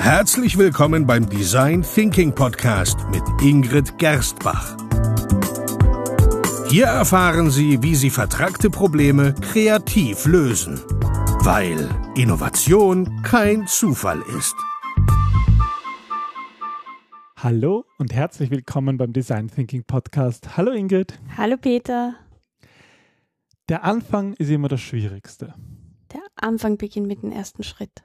Herzlich willkommen beim Design Thinking Podcast mit Ingrid Gerstbach. Hier erfahren Sie, wie Sie vertragte Probleme kreativ lösen, weil Innovation kein Zufall ist. Hallo und herzlich willkommen beim Design Thinking Podcast. Hallo Ingrid. Hallo Peter. Der Anfang ist immer das Schwierigste. Der Anfang beginnt mit dem ersten Schritt.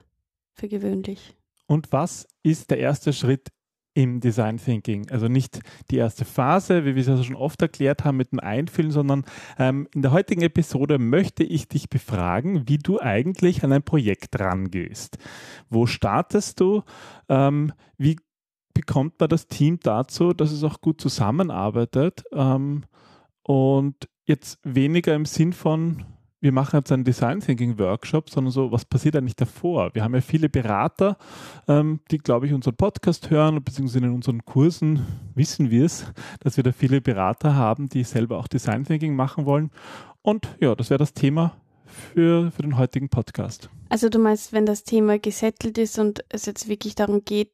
Für gewöhnlich. Und was ist der erste Schritt im Design Thinking? Also nicht die erste Phase, wie wir es ja schon oft erklärt haben mit dem Einfühlen, sondern ähm, in der heutigen Episode möchte ich dich befragen, wie du eigentlich an ein Projekt rangehst. Wo startest du? Ähm, wie bekommt man das Team dazu, dass es auch gut zusammenarbeitet? Ähm, und jetzt weniger im Sinn von, wir machen jetzt einen Design Thinking Workshop, sondern so, was passiert eigentlich davor? Wir haben ja viele Berater, ähm, die, glaube ich, unseren Podcast hören, beziehungsweise in unseren Kursen wissen wir es, dass wir da viele Berater haben, die selber auch Design Thinking machen wollen. Und ja, das wäre das Thema für, für den heutigen Podcast. Also du meinst, wenn das Thema gesettelt ist und es jetzt wirklich darum geht,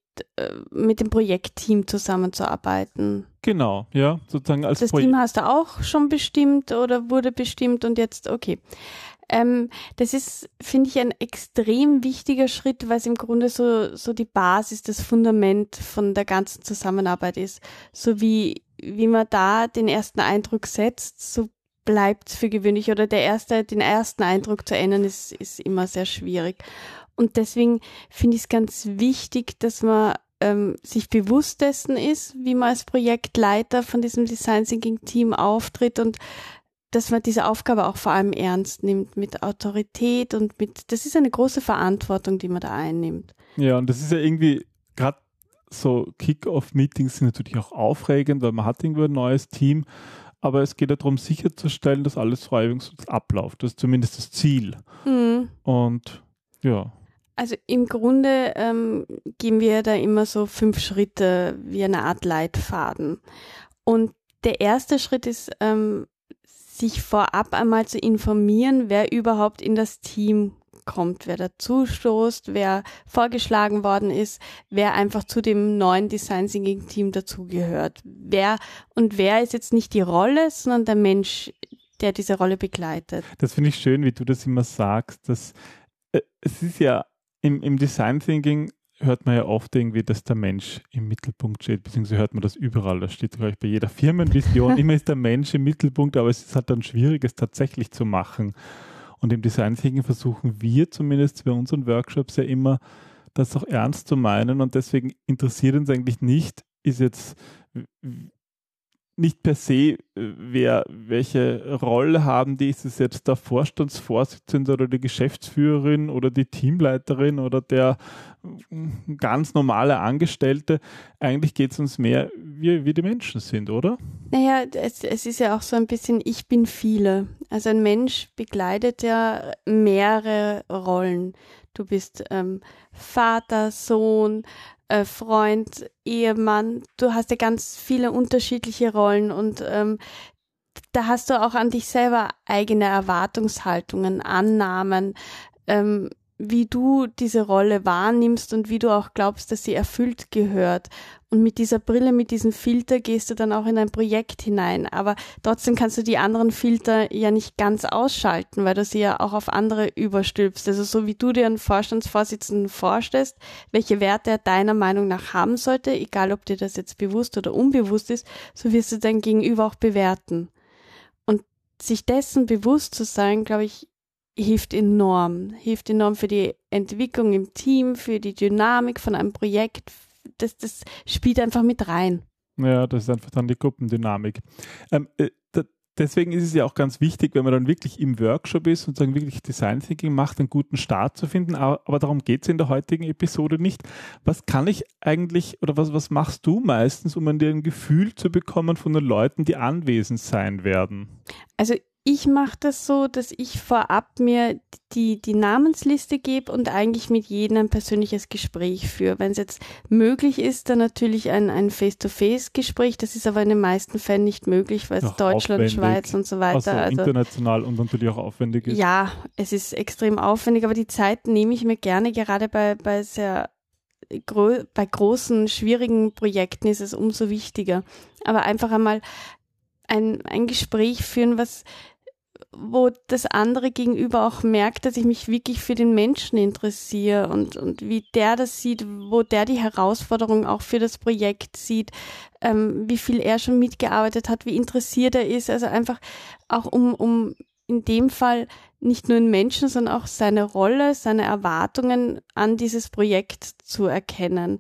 mit dem Projektteam zusammenzuarbeiten. Genau, ja, sozusagen als Das Projekt. Team hast du auch schon bestimmt oder wurde bestimmt und jetzt, okay. Ähm, das ist, finde ich, ein extrem wichtiger Schritt, weil es im Grunde so, so die Basis, das Fundament von der ganzen Zusammenarbeit ist. So wie, wie man da den ersten Eindruck setzt, so bleibt es für gewöhnlich oder der erste, den ersten Eindruck zu ändern, ist, ist immer sehr schwierig. Und deswegen finde ich es ganz wichtig, dass man ähm, sich bewusst dessen ist, wie man als Projektleiter von diesem Design Thinking Team auftritt und dass man diese Aufgabe auch vor allem ernst nimmt mit Autorität und mit, das ist eine große Verantwortung, die man da einnimmt. Ja, und das ist ja irgendwie gerade so Kick-Off-Meetings sind natürlich auch aufregend, weil man hat irgendwo ein neues Team, aber es geht ja darum sicherzustellen, dass alles reibungslos abläuft. Das ist zumindest das Ziel. Mhm. Und ja. Also im Grunde ähm, gehen wir da immer so fünf Schritte wie eine Art Leitfaden. Und der erste Schritt ist, ähm, sich vorab einmal zu informieren, wer überhaupt in das Team kommt, wer dazustoßt, wer vorgeschlagen worden ist, wer einfach zu dem neuen Design Thinking Team dazugehört. Wer und wer ist jetzt nicht die Rolle, sondern der Mensch, der diese Rolle begleitet. Das finde ich schön, wie du das immer sagst. Dass, äh, es ist ja im, im Design Thinking hört man ja oft irgendwie, dass der Mensch im Mittelpunkt steht, beziehungsweise hört man das überall. Das steht, glaube ich, bei jeder Firmenvision. Immer ist der Mensch im Mittelpunkt, aber es ist halt dann schwierig, es tatsächlich zu machen. Und im Design Thinking versuchen wir zumindest bei unseren Workshops ja immer, das auch ernst zu meinen. Und deswegen interessiert uns eigentlich nicht, ist jetzt nicht per se, wer welche Rolle haben die, ist es jetzt der Vorstandsvorsitzende oder die Geschäftsführerin oder die Teamleiterin oder der ganz normale Angestellte. Eigentlich geht es uns mehr, wie, wie die Menschen sind, oder? Naja, es, es ist ja auch so ein bisschen, ich bin viele. Also ein Mensch begleitet ja mehrere Rollen. Du bist ähm, Vater, Sohn, äh, Freund, Ehemann. Du hast ja ganz viele unterschiedliche Rollen und ähm, da hast du auch an dich selber eigene Erwartungshaltungen, Annahmen, ähm, wie du diese Rolle wahrnimmst und wie du auch glaubst, dass sie erfüllt gehört. Und mit dieser Brille, mit diesem Filter gehst du dann auch in ein Projekt hinein. Aber trotzdem kannst du die anderen Filter ja nicht ganz ausschalten, weil du sie ja auch auf andere überstülpst. Also so wie du dir einen Vorstandsvorsitzenden vorstellst, welche Werte er deiner Meinung nach haben sollte, egal ob dir das jetzt bewusst oder unbewusst ist, so wirst du dein Gegenüber auch bewerten. Und sich dessen bewusst zu sein, glaube ich, hilft enorm, hilft enorm für die Entwicklung im Team, für die Dynamik von einem Projekt. Das, das spielt einfach mit rein. Ja, das ist einfach dann die Gruppendynamik. Ähm, äh, deswegen ist es ja auch ganz wichtig, wenn man dann wirklich im Workshop ist und sagen wirklich Design Thinking macht, einen guten Start zu finden. Aber, aber darum geht es in der heutigen Episode nicht. Was kann ich eigentlich oder was, was machst du meistens, um an dir ein Gefühl zu bekommen von den Leuten, die anwesend sein werden? Also ich mache das so, dass ich vorab mir die, die Namensliste gebe und eigentlich mit jedem ein persönliches Gespräch führe. Wenn es jetzt möglich ist, dann natürlich ein, ein Face-to-Face-Gespräch. Das ist aber in den meisten Fällen nicht möglich, weil es Ach, Deutschland, aufwendig. Schweiz und so weiter. Also, international und natürlich auch aufwendig ist. ja, es ist extrem aufwendig, aber die Zeit nehme ich mir gerne, gerade bei, bei sehr gro bei großen, schwierigen Projekten ist es umso wichtiger. Aber einfach einmal ein, ein Gespräch führen, was wo das andere gegenüber auch merkt, dass ich mich wirklich für den Menschen interessiere und, und wie der das sieht, wo der die Herausforderung auch für das Projekt sieht, ähm, wie viel er schon mitgearbeitet hat, wie interessiert er ist. Also einfach auch um, um in dem Fall nicht nur einen Menschen, sondern auch seine Rolle, seine Erwartungen an dieses Projekt zu erkennen.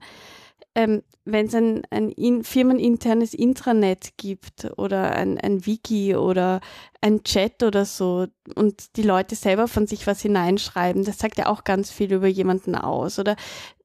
Ähm, wenn es ein, ein in, firmeninternes Intranet gibt oder ein, ein Wiki oder ein Chat oder so und die Leute selber von sich was hineinschreiben, das sagt ja auch ganz viel über jemanden aus. Oder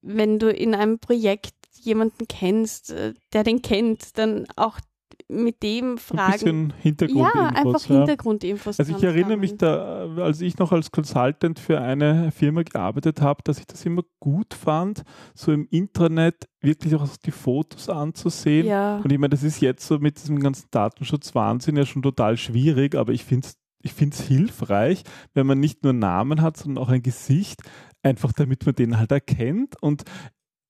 wenn du in einem Projekt jemanden kennst, äh, der den kennt, dann auch mit dem Fragen. Ein bisschen Hintergrundinfos. Ja, einfach Hintergrundinfos. Also ich erinnere mich da, als ich noch als Consultant für eine Firma gearbeitet habe, dass ich das immer gut fand, so im Intranet wirklich auch die Fotos anzusehen. Ja. Und ich meine, das ist jetzt so mit diesem ganzen Datenschutzwahnsinn ja schon total schwierig, aber ich finde es ich finde es hilfreich, wenn man nicht nur Namen hat, sondern auch ein Gesicht, einfach damit man den halt erkennt. Und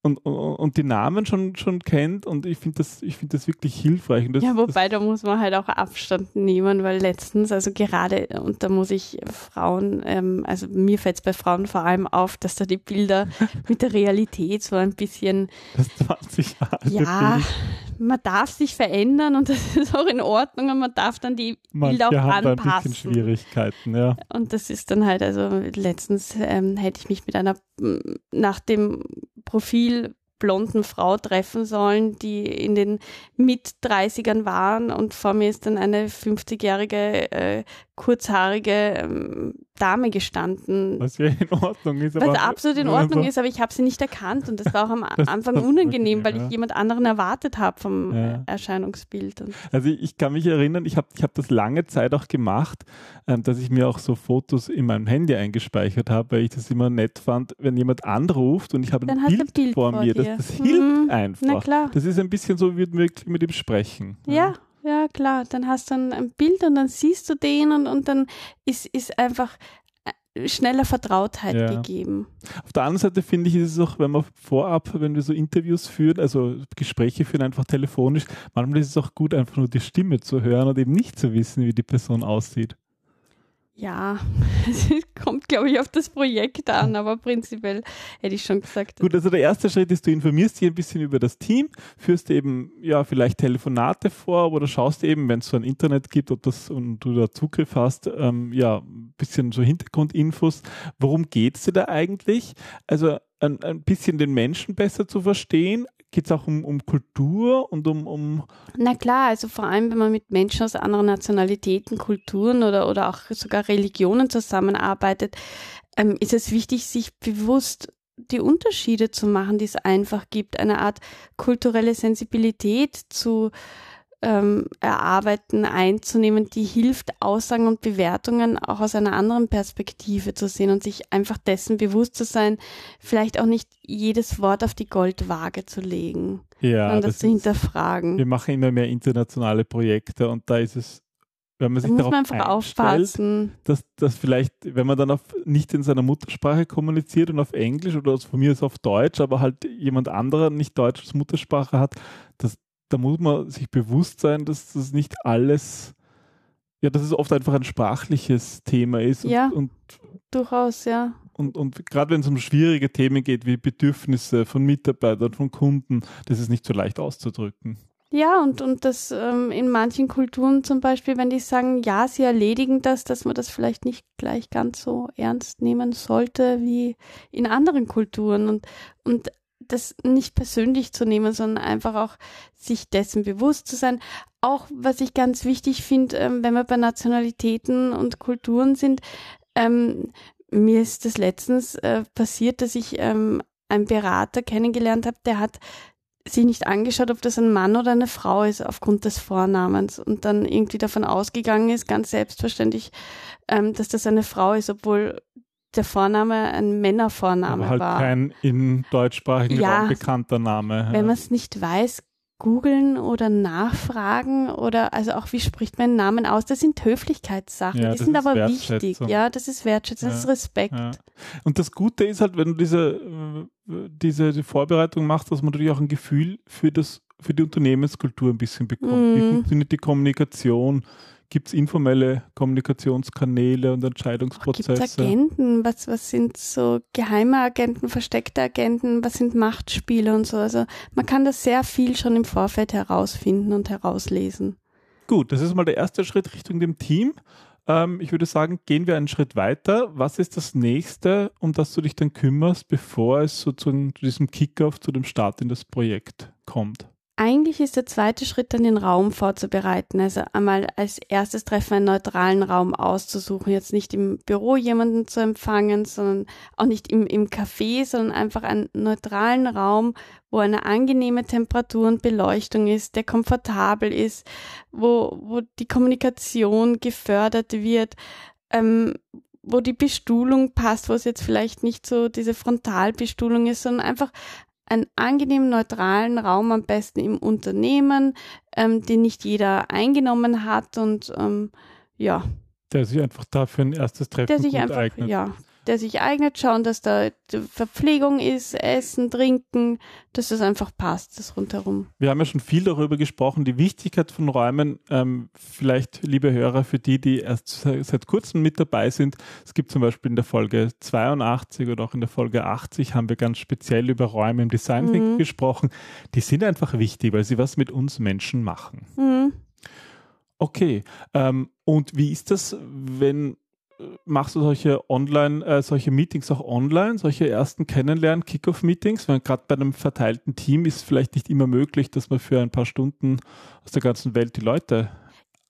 und, und, und, die Namen schon, schon kennt und ich finde das, find das wirklich hilfreich. Das, ja, wobei da muss man halt auch Abstand nehmen, weil letztens, also gerade, und da muss ich Frauen, ähm, also mir fällt es bei Frauen vor allem auf, dass da die Bilder mit der Realität so ein bisschen. Das 20 Jahre. Ja, Bild. man darf sich verändern und das ist auch in Ordnung und man darf dann die Manche Bilder auch haben anpassen. Da ein bisschen Schwierigkeiten, ja. Und das ist dann halt, also letztens ähm, hätte ich mich mit einer, nach dem Profil blonden Frau treffen sollen, die in den Mit-30ern waren. Und vor mir ist dann eine 50-jährige, äh, kurzhaarige ähm, Dame gestanden. Was ja in Ordnung ist. Was absolut in Ordnung ist, aber ich habe sie nicht erkannt und das war auch am Anfang unangenehm, weil ich jemand anderen erwartet habe vom ja. Erscheinungsbild. also ich kann mich erinnern, ich habe ich hab das lange Zeit auch gemacht, ähm, dass ich mir auch so Fotos in meinem Handy eingespeichert habe, weil ich das immer nett fand, wenn jemand anruft und ich habe ein Bild, ein Bild, vor, mir. Das, das hilft mhm. einfach. Na klar. Das ist ein bisschen so, wie wir mit ihm sprechen. ja. ja. Ja, klar. Dann hast du ein, Bild und dann siehst du den und, und dann ist, ist einfach äh, schneller Vertrautheit ja. gegeben. Auf der anderen Seite finde ich, ist es auch, wenn man vorab, wenn wir so Interviews führen, also Gespräche führen, einfach telefonisch, manchmal ist es auch gut, einfach nur die Stimme zu hören und eben nicht zu wissen, wie die Person aussieht. Ja, es kommt, glaube ich, auf das Projekt an, aber prinzipiell hätte ich schon gesagt. Gut, also der erste Schritt ist, du informierst dich ein bisschen über das Team, führst eben ja vielleicht Telefonate vor oder schaust eben, wenn es so ein Internet gibt ob das, und du da Zugriff hast, ähm, ja, ein bisschen so Hintergrundinfos. Worum geht es dir da eigentlich? Also ein, ein bisschen den Menschen besser zu verstehen, geht es auch um, um Kultur und um, um. Na klar, also vor allem, wenn man mit Menschen aus anderen Nationalitäten, Kulturen oder, oder auch sogar Religionen zusammenarbeitet, ähm, ist es wichtig, sich bewusst die Unterschiede zu machen, die es einfach gibt, eine Art kulturelle Sensibilität zu ähm, erarbeiten, einzunehmen, die hilft, Aussagen und Bewertungen auch aus einer anderen Perspektive zu sehen und sich einfach dessen bewusst zu sein, vielleicht auch nicht jedes Wort auf die Goldwaage zu legen, ja, sondern das, das zu hinterfragen. Ist, wir machen immer mehr internationale Projekte und da ist es wenn man sich da muss man einfach aufpassen. Dass, dass vielleicht, wenn man dann auf, nicht in seiner Muttersprache kommuniziert und auf Englisch oder von mir ist auf Deutsch, aber halt jemand anderer nicht Deutsch als Muttersprache hat, dass da muss man sich bewusst sein, dass das nicht alles, ja, dass es oft einfach ein sprachliches Thema ist. Und, ja, und, durchaus, ja. Und, und gerade wenn es um schwierige Themen geht, wie Bedürfnisse von Mitarbeitern, von Kunden, das ist nicht so leicht auszudrücken. Ja, und, und das ähm, in manchen Kulturen zum Beispiel, wenn die sagen, ja, sie erledigen das, dass man das vielleicht nicht gleich ganz so ernst nehmen sollte wie in anderen Kulturen. Und, und das nicht persönlich zu nehmen, sondern einfach auch sich dessen bewusst zu sein. Auch was ich ganz wichtig finde, ähm, wenn wir bei Nationalitäten und Kulturen sind, ähm, mir ist das letztens äh, passiert, dass ich ähm, einen Berater kennengelernt habe, der hat sich nicht angeschaut, ob das ein Mann oder eine Frau ist aufgrund des Vornamens und dann irgendwie davon ausgegangen ist, ganz selbstverständlich, ähm, dass das eine Frau ist, obwohl der Vorname ein Männervorname Aber halt war. kein in deutschsprachigen ja, Raum bekannter Name. Wenn man es nicht weiß, googeln oder nachfragen oder also auch wie spricht man Namen aus? Das sind Höflichkeitssachen, Ja, die das sind aber wichtig. Ja, das ist Wertschätzung, das Ja, ist Respekt. Ja. Und das Gute ist halt, wenn du diese, diese die Vorbereitung machst, dass man natürlich auch ein Gefühl für das, für die Unternehmenskultur ein bisschen bekommt. Wie Mhm. funktioniert die Kommunikation? Gibt es informelle Kommunikationskanäle und Gibt es Entscheidungsprozesse? Agenten? Was, was sind so geheime Agenten, versteckte Agenten? Was sind Machtspiele und so? Also man kann das sehr viel schon im Vorfeld herausfinden und herauslesen. Gut, das ist mal der erste Schritt Richtung dem Team. Ähm, ich würde sagen, gehen wir einen Schritt weiter. Was ist das nächste, um das du dich dann kümmerst, bevor es sozusagen zu diesem Kickoff, zu dem Start in das Projekt kommt? Eigentlich ist der zweite Schritt dann den Raum vorzubereiten. Also einmal als erstes Treffen einen neutralen Raum auszusuchen. Jetzt nicht im Büro jemanden zu empfangen, sondern auch nicht im, im Café, sondern einfach einen neutralen Raum, wo eine angenehme Temperatur und Beleuchtung ist, der komfortabel ist, wo, wo die Kommunikation gefördert wird, ähm, wo die Bestuhlung passt, wo es jetzt vielleicht nicht so diese Frontalbestuhlung ist, sondern einfach einen angenehmen, neutralen Raum am besten im Unternehmen, ähm, den nicht jeder eingenommen hat und ähm, ja, Der sich einfach dafür ein erstes Treffen der sich einfach, eignet. ja, der sich eignet, schauen, dass da Verpflegung ist, Essen, Trinken, dass das einfach passt, das rundherum. Wir haben ja schon viel darüber gesprochen, die Wichtigkeit von Räumen. Ähm, vielleicht, liebe Hörer, für die, die erst se- seit kurzem mit dabei sind. Es gibt zum Beispiel in der Folge 82 oder auch in der Folge 80 haben wir ganz speziell über Räume im Design Mhm. gesprochen. Die sind einfach wichtig, weil sie was mit uns Menschen machen. Mhm. Okay. Ähm, und wie ist das, wenn machst du solche Online, äh, solche Meetings auch online, solche ersten Kennenlernen, Kickoff-Meetings? Weil gerade bei einem verteilten Team ist vielleicht nicht immer möglich, dass man für ein paar Stunden aus der ganzen Welt die Leute.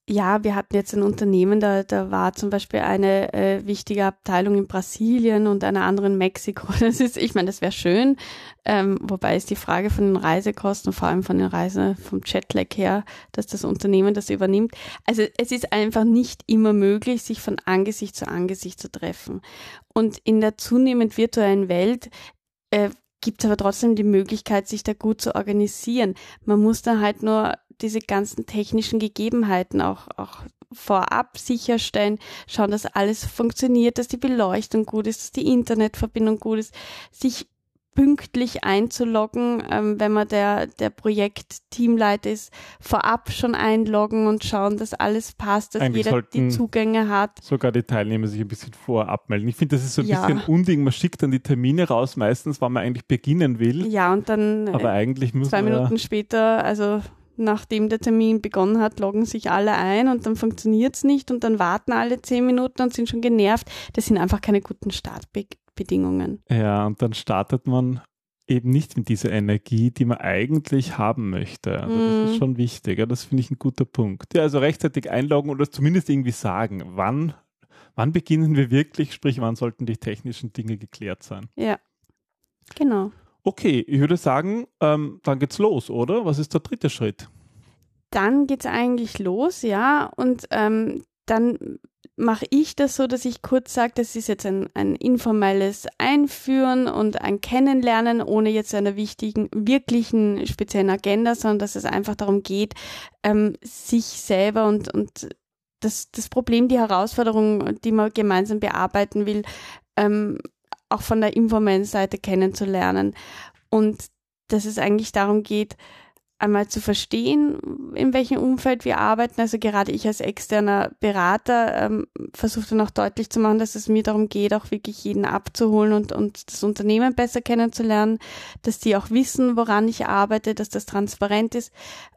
Ja, wir hatten jetzt ein Unternehmen, da, da war zum Beispiel eine äh, wichtige Abteilung in Brasilien und eine andere in Mexiko. Das ist, ich meine, das wäre schön, ähm, wobei ist die Frage von den Reisekosten, vor allem von den Reisen vom Jetlag her, dass das Unternehmen das übernimmt. Also es ist einfach nicht immer möglich, sich von Angesicht zu Angesicht zu treffen. Und in der zunehmend virtuellen Welt äh, gibt es aber trotzdem die Möglichkeit, sich da gut zu organisieren. Man muss da halt nur diese ganzen technischen Gegebenheiten auch, auch vorab sicherstellen, schauen, dass alles funktioniert, dass die Beleuchtung gut ist, dass die Internetverbindung gut ist, sich pünktlich einzuloggen, ähm, wenn man der, der Projektteamleiter ist, vorab schon einloggen und schauen, dass alles passt, dass Eigentlich jeder die Zugänge hat. Sogar die Teilnehmer sich ein bisschen vorab melden. Ich finde, das ist so ein Ja. bisschen Unding. Man schickt dann die Termine raus, meistens, wann man eigentlich beginnen will. Ja, und dann Aber äh, eigentlich zwei Minuten später, also nachdem der Termin begonnen hat, loggen sich alle ein und dann funktioniert's nicht und dann warten alle zehn Minuten und sind schon genervt. Das sind einfach keine guten Startbedingungen. Ja, und dann startet man eben nicht mit dieser Energie, die man eigentlich haben möchte. Also das Mhm. ist schon wichtig. Ja, das finde ich ein guter Punkt. Ja, also rechtzeitig einloggen oder zumindest irgendwie sagen, wann, wann beginnen wir wirklich, sprich, wann sollten die technischen Dinge geklärt sein. Ja, genau. Okay, ich würde sagen, ähm, dann geht's los, oder? Was ist der dritte Schritt? Dann geht's eigentlich los, ja, und ähm, dann mache ich das so, dass ich kurz sage, das ist jetzt ein, ein informelles Einführen und ein Kennenlernen ohne jetzt einer wichtigen, wirklichen speziellen Agenda, sondern dass es einfach darum geht, ähm, sich selber und, und das, das Problem, die Herausforderung, die man gemeinsam bearbeiten will, ähm, auch von der informellen Seite kennenzulernen. Und dass es eigentlich darum geht, einmal zu verstehen, in welchem Umfeld wir arbeiten. Also gerade ich als externer Berater ähm, versuche dann auch deutlich zu machen, dass es mir darum geht, auch wirklich jeden abzuholen und, und das Unternehmen besser kennenzulernen, dass die auch wissen, woran ich arbeite, dass das transparent ist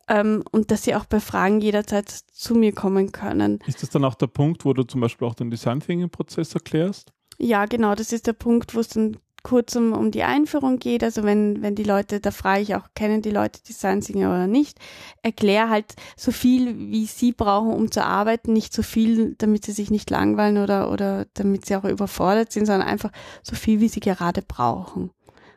ähm, und dass sie auch bei Fragen jederzeit zu mir kommen können. Ist das dann auch der Punkt, wo du zum Beispiel auch den Design Thinking Prozess erklärst? Ja, genau, das ist der Punkt, wo es dann kurz um, um die Einführung geht. Also wenn, wenn die Leute, da frage ich auch, kennen die Leute Design Thinking oder nicht, erkläre halt so viel, wie sie brauchen, um zu arbeiten, nicht so viel, damit sie sich nicht langweilen oder, oder damit sie auch überfordert sind, sondern einfach so viel, wie sie gerade brauchen.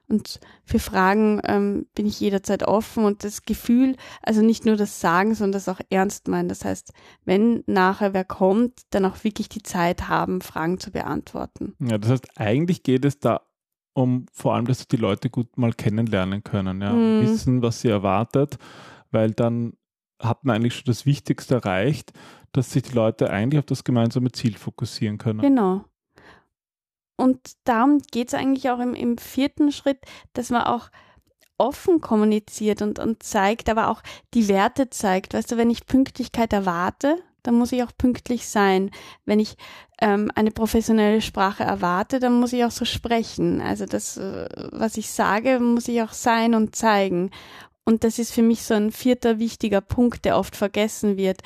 Und für Fragen ähm, bin ich jederzeit offen und das Gefühl, also nicht nur das Sagen, sondern das auch ernst meinen. Das heißt, wenn nachher wer kommt, dann auch wirklich die Zeit haben, Fragen zu beantworten. Ja, das heißt, eigentlich geht es da um vor allem, dass die Leute gut mal kennenlernen können, ja, Mhm. wissen, was sie erwartet, weil dann hat man eigentlich schon das Wichtigste erreicht, dass sich die Leute eigentlich auf das gemeinsame Ziel fokussieren können. Genau. Und darum geht es eigentlich auch im, im vierten Schritt, dass man auch offen kommuniziert und, und zeigt, aber auch die Werte zeigt. Weißt du, wenn ich Pünktlichkeit erwarte, dann muss ich auch pünktlich sein. Wenn ich ähm, eine professionelle Sprache erwarte, dann muss ich auch so sprechen. Also das, äh, was ich sage, muss ich auch sein und zeigen. Und das ist für mich so ein vierter wichtiger Punkt, der oft vergessen wird.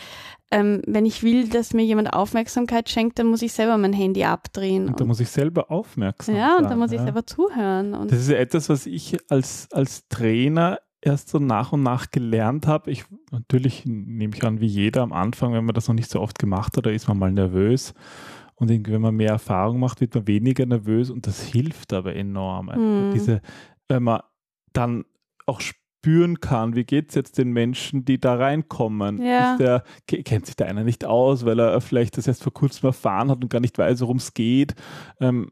Ähm, wenn ich will, dass mir jemand Aufmerksamkeit schenkt, dann muss ich selber mein Handy abdrehen. Und da muss ich selber aufmerksam sein. Ja, und da muss ich selber zuhören. Und das ist etwas, was ich als, als Trainer erst so nach und nach gelernt habe. Ich natürlich nehme ich an, wie jeder am Anfang, wenn man das noch nicht so oft gemacht hat, da ist man mal nervös. Und wenn man mehr Erfahrung macht, wird man weniger nervös und das hilft aber enorm. Mhm. Diese, wenn man dann auch spürt, spüren kann, wie geht es jetzt den Menschen, die da reinkommen. Ja. Der, kennt sich der einer nicht aus, weil er vielleicht das erst vor kurzem erfahren hat und gar nicht weiß, worum es geht. Ähm.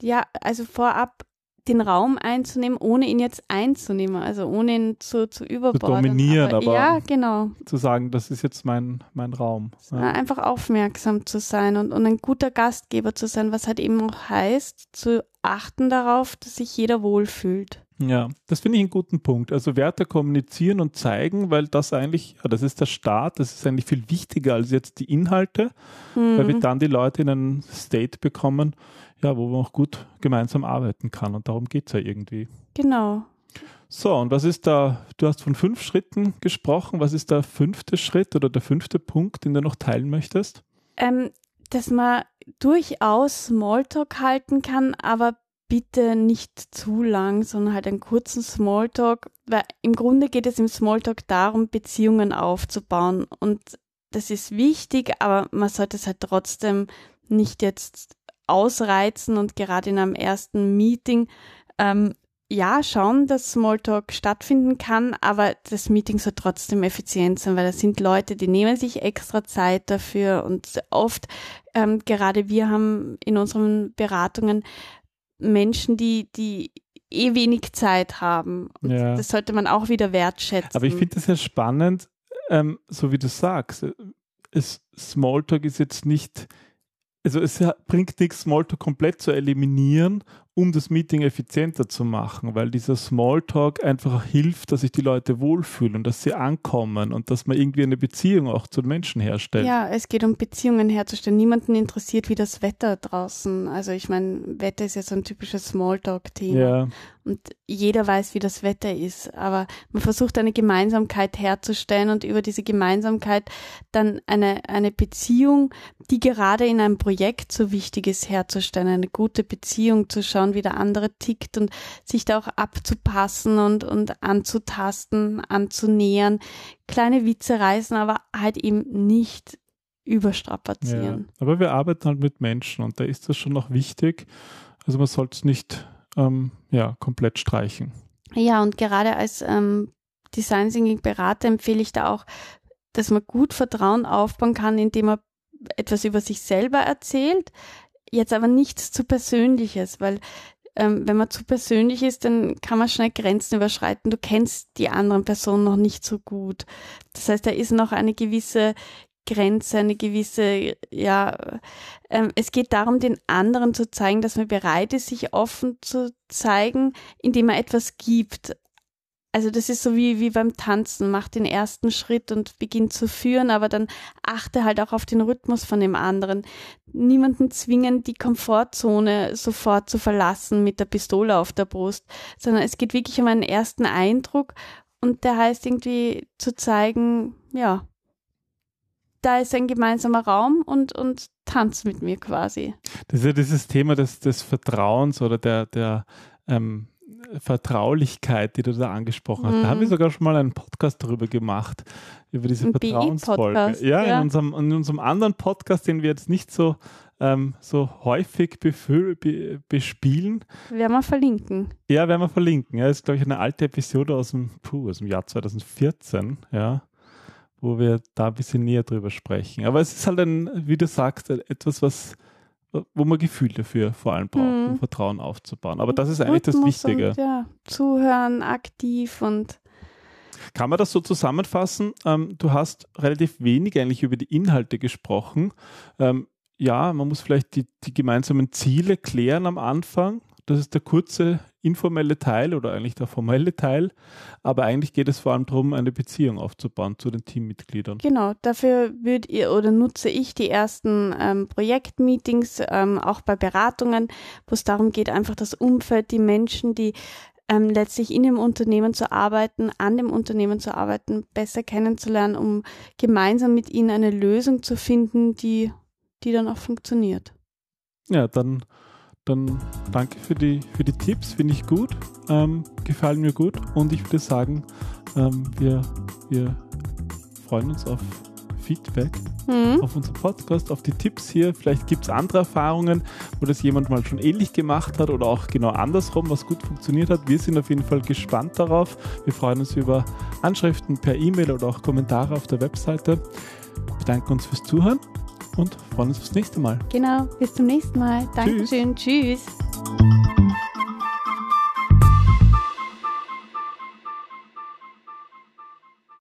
Ja, also vorab den Raum einzunehmen, ohne ihn jetzt einzunehmen, also ohne ihn zu, zu überborden. Zu dominieren, aber, aber, ja, genau. zu sagen, das ist jetzt mein, mein Raum. Ja. Einfach aufmerksam zu sein und, und ein guter Gastgeber zu sein, was halt eben auch heißt, zu achten darauf, dass sich jeder wohlfühlt. Ja, das finde ich einen guten Punkt. Also Werte kommunizieren und zeigen, weil das eigentlich, ja, das ist der Start, das ist eigentlich viel wichtiger als jetzt die Inhalte, mhm. weil wir dann die Leute in einen State bekommen, ja, wo man auch gut gemeinsam arbeiten kann. Und darum geht es ja irgendwie. Genau. So, und was ist da, du hast von fünf Schritten gesprochen, was ist der fünfte Schritt oder der fünfte Punkt, den du noch teilen möchtest? Ähm, dass man durchaus Smalltalk halten kann, aber bitte nicht zu lang, sondern halt einen kurzen Smalltalk, weil im Grunde geht es im Smalltalk darum, Beziehungen aufzubauen. Und das ist wichtig, aber man sollte es halt trotzdem nicht jetzt ausreizen und gerade in einem ersten Meeting ähm, ja schauen, dass Smalltalk stattfinden kann, aber das Meeting soll trotzdem effizient sein, weil das sind Leute, die nehmen sich extra Zeit dafür und oft ähm, gerade wir haben in unseren Beratungen Menschen, die, die eh wenig Zeit haben. Ja. Das sollte man auch wieder wertschätzen. Aber ich finde das ja spannend, ähm, so wie du sagst. Es, Smalltalk ist jetzt nicht, also es bringt nichts, Smalltalk komplett zu eliminieren um das Meeting effizienter zu machen, weil dieser Smalltalk einfach hilft, dass sich die Leute wohlfühlen und dass sie ankommen und dass man irgendwie eine Beziehung auch zu den Menschen herstellt. Ja, es geht um Beziehungen herzustellen. Niemanden interessiert, wie das Wetter draußen. Also ich meine, Wetter ist ja so ein typisches Smalltalk-Thema. Ja. Und jeder weiß, wie das Wetter ist. Aber man versucht eine Gemeinsamkeit herzustellen und über diese Gemeinsamkeit dann eine, eine Beziehung, die gerade in einem Projekt so wichtig ist, herzustellen. Eine gute Beziehung zu schauen, wie der andere tickt und sich da auch abzupassen und, und anzutasten, anzunähern. Kleine Witze reißen, aber halt eben nicht überstrapazieren. Ja, aber wir arbeiten halt mit Menschen und da ist das schon noch wichtig. Also man sollte es nicht ähm, ja, komplett streichen. Ja, und gerade als ähm, Design Thinking Berater empfehle ich da auch, dass man gut Vertrauen aufbauen kann, indem man etwas über sich selber erzählt, jetzt aber nichts zu Persönliches, weil ähm, wenn man zu persönlich ist, dann kann man schnell Grenzen überschreiten. Du kennst die anderen Personen noch nicht so gut. Das heißt, da ist noch eine gewisse Grenze, eine gewisse, ja, ähm, es geht darum, den anderen zu zeigen, dass man bereit ist, sich offen zu zeigen, indem man etwas gibt. Also das ist so wie, wie beim Tanzen, mach den ersten Schritt und beginn zu führen, aber dann achte halt auch auf den Rhythmus von dem anderen. Niemanden zwingen, die Komfortzone sofort zu verlassen mit der Pistole auf der Brust, sondern es geht wirklich um einen ersten Eindruck und der heißt irgendwie zu zeigen, ja, da ist ein gemeinsamer Raum und, und tanz mit mir quasi. Das ist ja dieses Thema des, des Vertrauens oder der, der ähm, Vertraulichkeit, die du da angesprochen hast. Mhm. Da haben wir mhm. sogar schon mal einen Podcast darüber gemacht, über diese Vertrauensfolge. Ja, ja, In, unserem, in unserem anderen Podcast, den wir jetzt nicht so, ähm, so häufig befüll, be, bespielen. Werden wir verlinken. Ja, werden wir verlinken. Ja, das ist, glaube ich, eine alte Episode aus dem, puh, aus dem Jahr 2014. Ja wo wir da ein bisschen näher drüber sprechen. Aber es ist halt ein, wie du sagst, etwas, was, wo man Gefühl dafür vor allem braucht, mhm. um Vertrauen aufzubauen. Aber das ist eigentlich Rhythmus das Wichtige. Und, ja, zuhören, aktiv und Kann man das so zusammenfassen? Ähm, du hast relativ wenig eigentlich über die Inhalte gesprochen. Ähm, ja, man muss vielleicht die, die gemeinsamen Ziele klären am Anfang. Das ist der kurze informelle Teil oder eigentlich der formelle Teil. Aber eigentlich geht es vor allem darum, eine Beziehung aufzubauen zu den Teammitgliedern. Genau, dafür würde ihr oder nutze ich die ersten ähm, Projektmeetings, ähm, auch bei Beratungen, wo es darum geht, einfach das Umfeld, die Menschen, die ähm, letztlich in dem Unternehmen zu arbeiten, an dem Unternehmen zu arbeiten, besser kennenzulernen, um gemeinsam mit ihnen eine Lösung zu finden, die, die dann auch funktioniert. Ja, dann dann danke für die, für die Tipps, finde ich gut, ähm, gefallen mir gut und ich würde sagen, ähm, wir, wir freuen uns auf Feedback mhm. auf unseren Podcast, auf die Tipps hier. Vielleicht gibt es andere Erfahrungen, wo das jemand mal schon ähnlich gemacht hat oder auch genau andersrum, was gut funktioniert hat. Wir sind auf jeden Fall gespannt darauf. Wir freuen uns über Anschriften per E-Mail oder auch Kommentare auf der Webseite. Wir bedanken uns fürs Zuhören und freuen uns aufs nächste Mal. Genau, bis zum nächsten Mal. Dankeschön. Tschüss. Tschüss.